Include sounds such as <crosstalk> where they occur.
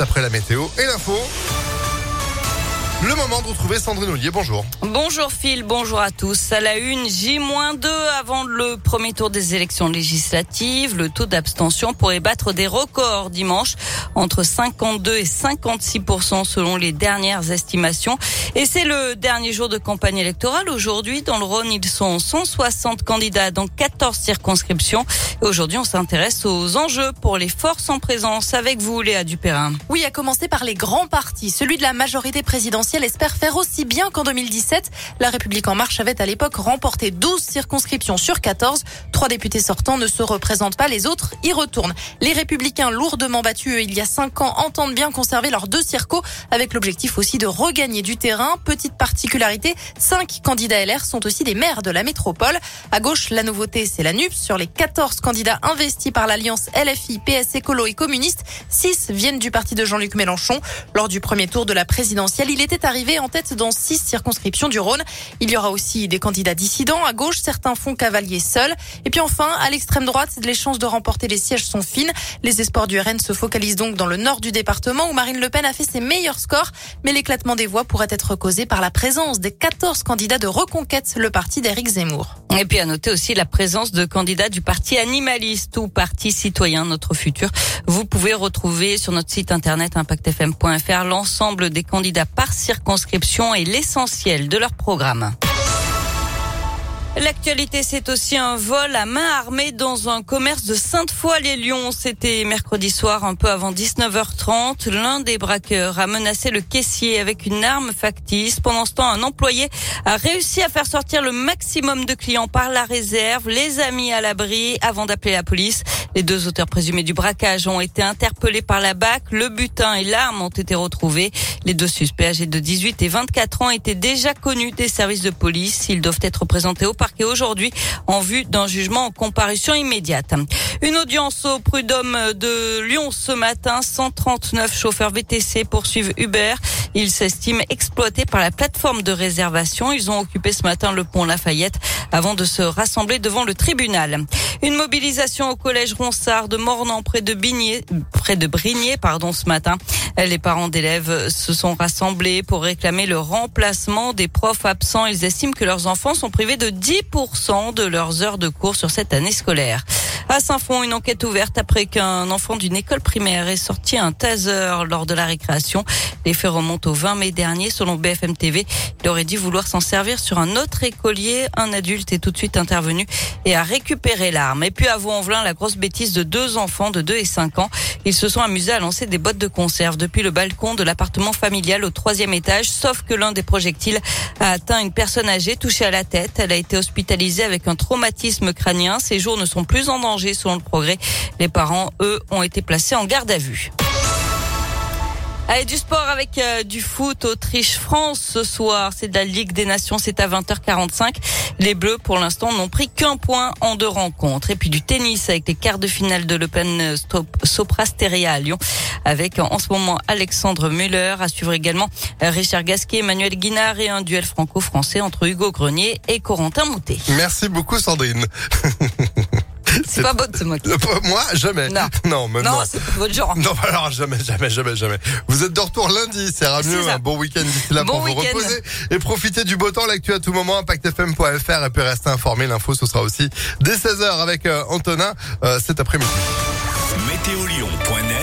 après la météo et l'info. Le moment de retrouver Sandrine Ollier. Bonjour. Bonjour Phil, bonjour à tous. À la une, J-2 avant le premier tour des élections législatives. Le taux d'abstention pourrait battre des records dimanche, entre 52 et 56% selon les dernières estimations. Et c'est le dernier jour de campagne électorale. Aujourd'hui, dans le Rhône, ils sont 160 candidats dans 14 circonscriptions. Et aujourd'hui, on s'intéresse aux enjeux pour les forces en présence avec vous, Léa Dupérin. Oui, à commencer par les grands partis. Celui de la majorité présidentielle espère faire aussi bien qu'en 2017. La République en marche avait à l'époque remporté 12 circonscriptions sur 14. Trois députés sortants ne se représentent pas, les autres y retournent. Les républicains lourdement battus il y a cinq ans entendent bien conserver leurs deux circos avec l'objectif aussi de regagner du terrain. Petite particularité, cinq candidats LR sont aussi des maires de la métropole. À gauche, la nouveauté, c'est la NUPS. Sur les 14 candidats investis par l'alliance LFI, PS Écolo et communistes, 6 viennent du parti de Jean-Luc Mélenchon. Lors du premier tour de la présidentielle, il était arrivé en tête dans six circonscriptions du Rhône. Il y aura aussi des candidats dissidents. À gauche, certains font cavalier seul. Et puis enfin, à l'extrême droite, les chances de remporter les sièges sont fines. Les espoirs du RN se focalisent donc dans le nord du département où Marine Le Pen a fait ses meilleurs scores. Mais l'éclatement des voix pourrait être causé par la présence des 14 candidats de Reconquête, le parti d'Éric Zemmour. Et puis à noter aussi la présence de candidats du parti animaliste ou parti citoyen Notre Futur. Vous pouvez retrouver sur notre site internet impactfm.fr l'ensemble des candidats par circonscription et l'essentiel de leur programme. L'actualité, c'est aussi un vol à main armée dans un commerce de Sainte-Foy-les-Lyons. C'était mercredi soir, un peu avant 19h30. L'un des braqueurs a menacé le caissier avec une arme factice. Pendant ce temps, un employé a réussi à faire sortir le maximum de clients par la réserve, les a mis à l'abri avant d'appeler la police. Les deux auteurs présumés du braquage ont été interpellés par la BAC. Le butin et l'arme ont été retrouvés. Les deux suspects âgés de 18 et 24 ans étaient déjà connus des services de police. Ils doivent être présentés au parquet aujourd'hui en vue d'un jugement en comparution immédiate. Une audience au prud'homme de Lyon ce matin. 139 chauffeurs VTC poursuivent Uber. Ils s'estiment exploités par la plateforme de réservation. Ils ont occupé ce matin le pont Lafayette avant de se rassembler devant le tribunal. Une mobilisation au collège Ronsard de Mornan près de Bigné, près de Brigné, pardon, ce matin. Les parents d'élèves se sont rassemblés pour réclamer le remplacement des profs absents. Ils estiment que leurs enfants sont privés de 10% de leurs heures de cours sur cette année scolaire. À Saint-Fond, une enquête ouverte après qu'un enfant d'une école primaire ait sorti un taser lors de la récréation. Les faits remontent au 20 mai dernier. Selon BFM TV, il aurait dit vouloir s'en servir sur un autre écolier. Un adulte est tout de suite intervenu et a récupéré l'arme. Et puis à Vaux-en-Velin, la grosse bêtise de deux enfants de 2 et 5 ans. Ils se sont amusés à lancer des bottes de conserve depuis le balcon de l'appartement familial au troisième étage, sauf que l'un des projectiles a atteint une personne âgée touchée à la tête. Elle a été hospitalisée avec un traumatisme crânien. Ses jours ne sont plus en danger selon le progrès. Les parents, eux, ont été placés en garde à vue. Allez, du sport avec euh, du foot Autriche-France ce soir. C'est de la Ligue des Nations, c'est à 20h45. Les Bleus, pour l'instant, n'ont pris qu'un point en deux rencontres. Et puis du tennis avec les quarts de finale de l'Open Soprasteria à Lyon. Avec en ce moment Alexandre Muller. À suivre également euh, Richard Gasquet, Emmanuel Guinard et un duel franco-français entre Hugo Grenier et Corentin Moutet. Merci beaucoup Sandrine. <laughs> C'est pas beau de se moquer. Moi, jamais. Non. Non, mais Non, non. c'est pas votre genre. Non, alors jamais, jamais, jamais, jamais. Vous êtes de retour lundi, c'est mieux. C'est ça. Un bon week-end d'ici là Bon pour vous reposer et profiter du beau temps. L'actu à tout moment, impactfm.fr et puis rester informé. L'info, ce sera aussi dès 16h avec euh, Antonin euh, cet après-midi. Météolion.net